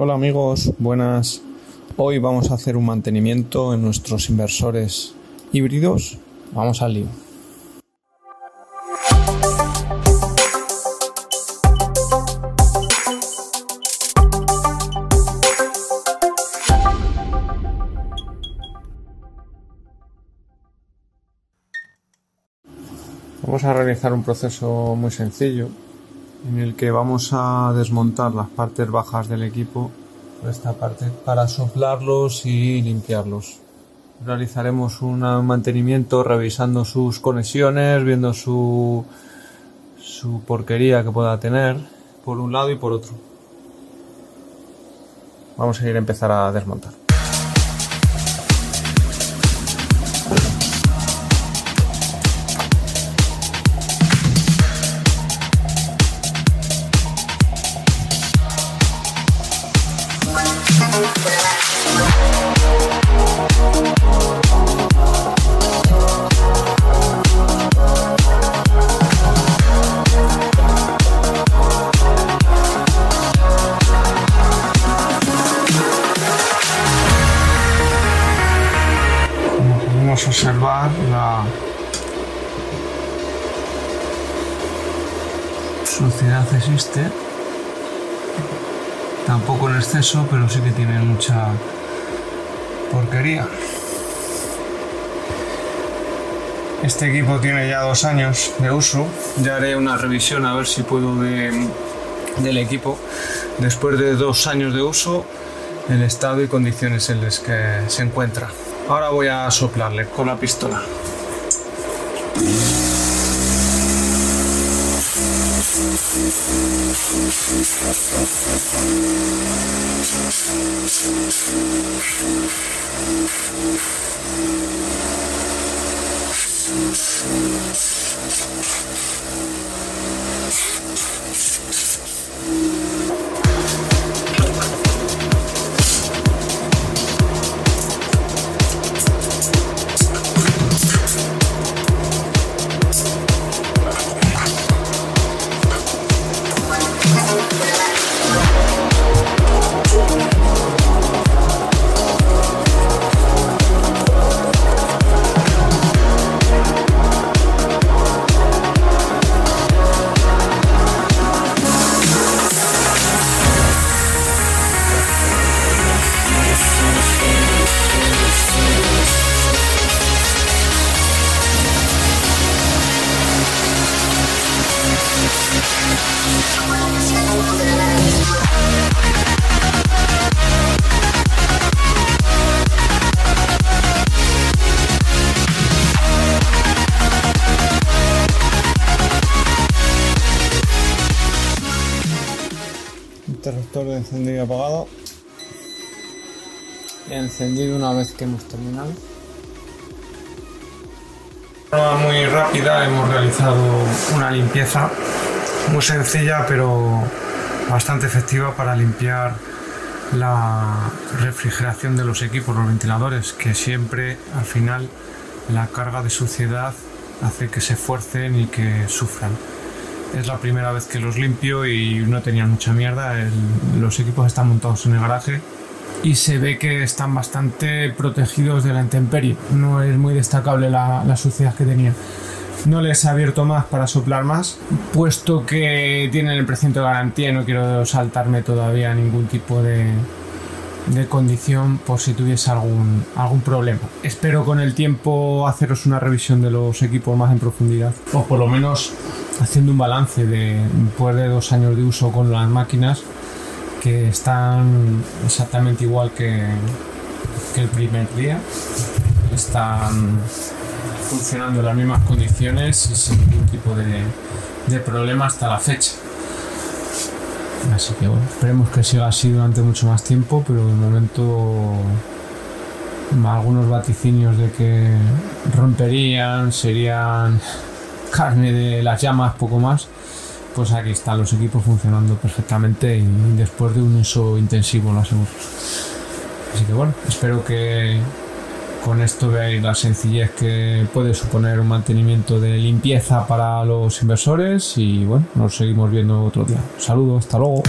Hola amigos, buenas. Hoy vamos a hacer un mantenimiento en nuestros inversores híbridos. Vamos al lío. Vamos a realizar un proceso muy sencillo en el que vamos a desmontar las partes bajas del equipo esta parte para soplarlos y limpiarlos. Realizaremos un mantenimiento revisando sus conexiones, viendo su, su porquería que pueda tener por un lado y por otro. Vamos a ir a empezar a desmontar. Observar la suciedad existe tampoco en exceso pero sí que tiene mucha porquería. Este equipo tiene ya dos años de uso. Ya haré una revisión a ver si puedo de, del equipo. Después de dos años de uso el estado y condiciones en las que se encuentra. Ahora voy a soplarle con la pistola. Thank Interruptor de encendido y apagado. Encendido una vez que hemos terminado. De muy rápida hemos realizado una limpieza muy sencilla pero bastante efectiva para limpiar la refrigeración de los equipos, los ventiladores, que siempre al final la carga de suciedad hace que se esfuercen y que sufran. Es la primera vez que los limpio y no tenían mucha mierda. los equipos están montados en el garaje y se ve que están bastante protegidos de la intemperie. No es muy destacable la, la suciedad que tenían. No les he abierto más para soplar más, puesto que tienen el precinto de garantía no quiero saltarme todavía ningún tipo de, de condición por si tuviese algún, algún problema. Espero con el tiempo haceros una revisión de los equipos más en profundidad, o por lo menos haciendo un balance de después de dos años de uso con las máquinas que están exactamente igual que, el primer día. Están funcionando en las mismas condiciones y sin ningún tipo de, de problema hasta la fecha. Así que bueno, esperemos que siga así durante mucho más tiempo, pero de momento algunos vaticinios de que romperían, serían carne de las llamas, poco más, pues aquí están los equipos funcionando perfectamente y después de un uso intensivo, lo aseguro. Así que bueno, espero que con esto veáis la sencillez que puede suponer un mantenimiento de limpieza para los inversores y bueno, nos seguimos viendo otro día. Saludos, hasta luego.